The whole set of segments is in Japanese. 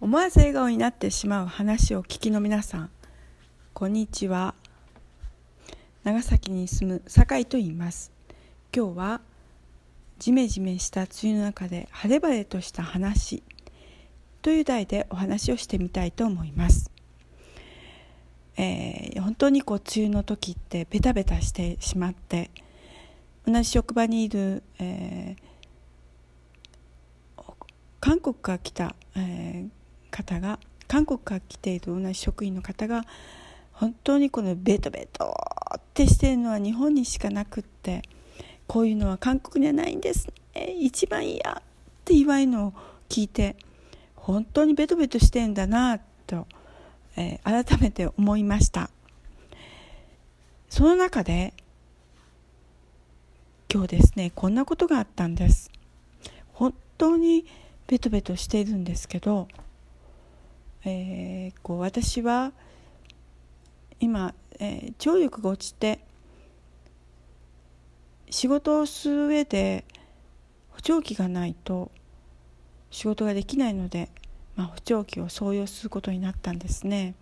思わず笑顔になってしまう話を聞きの皆さんこんにちは。長崎に住む酒井と言います。今日はジメジメした梅雨の中で晴れ晴れとした話という題でお話をしてみたいと思います、えー、本当にこう梅雨の時ってベタベタしてしまって同じ職場にいる、えー、韓国から来た、えー、方が韓国から来ている同じ職員の方が本当にこのベトベトってしてるのは日本にしかなくってこういうのは韓国にはないんですね。一番嫌って言われるのを聞いて本当にベトベトしてんだなと、えー、改めて思いました。その中で今日ですねこんなことがあったんです。本当にベトベトしているんですけどえー、こう私は今、えー、聴力が落ちて仕事をする上で補聴器がないと仕事ができないので、まあ、補聴器を装用することになったんですね。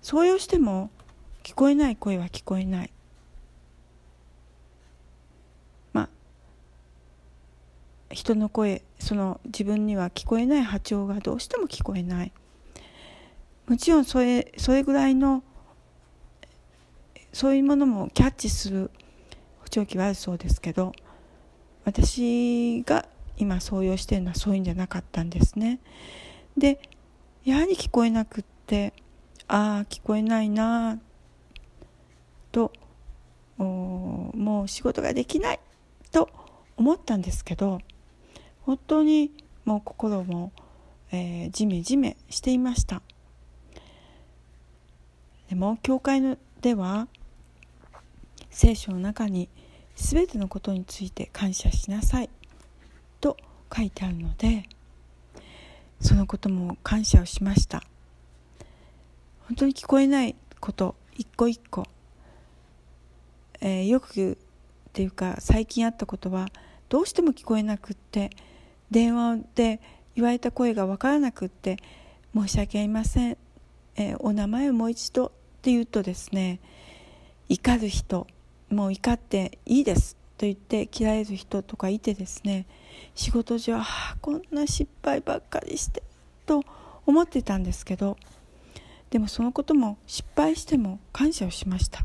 装用しても聞こえない声は聞こえない。人の声その自分には聞こえない波長がどうしても聞こえない。もちろんそれそれぐらいのそういうものもキャッチする補聴器はあるそうですけど私が今創用してるのはそういうんじゃなかったんですね。でやはり聞こえなくってああ聞こえないなともう仕事ができないと思ったんですけど本当にもう心も、えー、ジメジメしていました。でも教会では聖書の中に全てのことについて感謝しなさいと書いてあるのでそのことも感謝をしました。本当に聞こえないこと一個一個、えー、よくっていうか最近あったことはどうしても聞こえなくって電話で言われた声が分からなくって申し訳ありません、えー、お名前をもう一度って言うとですね怒る人もう怒っていいですと言って切られる人とかいてですね仕事上ああこんな失敗ばっかりしてと思ってたんですけどでもそのことも失敗しても感謝をしました。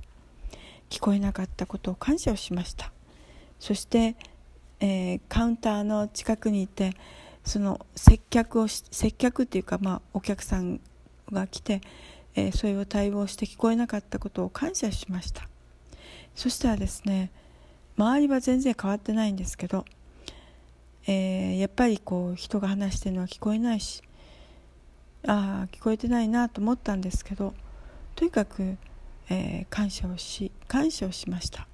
聞こえなかったことを感謝をしました。そしてえー、カウンターの近くにいてその接客をし接客っていうか、まあ、お客さんが来て、えー、それを対応して聞こえなかったことを感謝しました。そしたらですね周りは全然変わってないんですけど、えー、やっぱりこう人が話してるのは聞こえないしああ聞こえてないなと思ったんですけどとにかく、えー、感謝をし感謝をしました。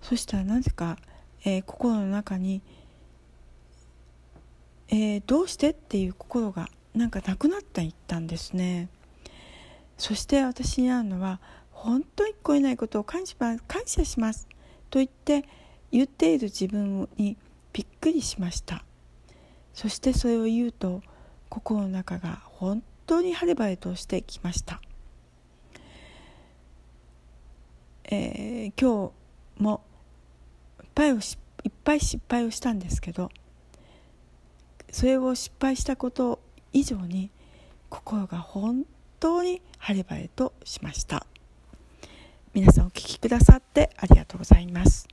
そしたらなぜかえー、心の中に、えー、どうしてっていう心がなんかなくなっていったんですね。そして私に会うのは本当に聞こえないことを感謝感謝します。と言って言っている自分にびっくりしました。そしてそれを言うと心の中が本当に晴れ晴れとしてきました、えー、今日も敗をしいっぱい失敗をしたんですけどそれを失敗したこと以上に心が本当に晴れ晴れとしました。皆さんお聴きくださってありがとうございます。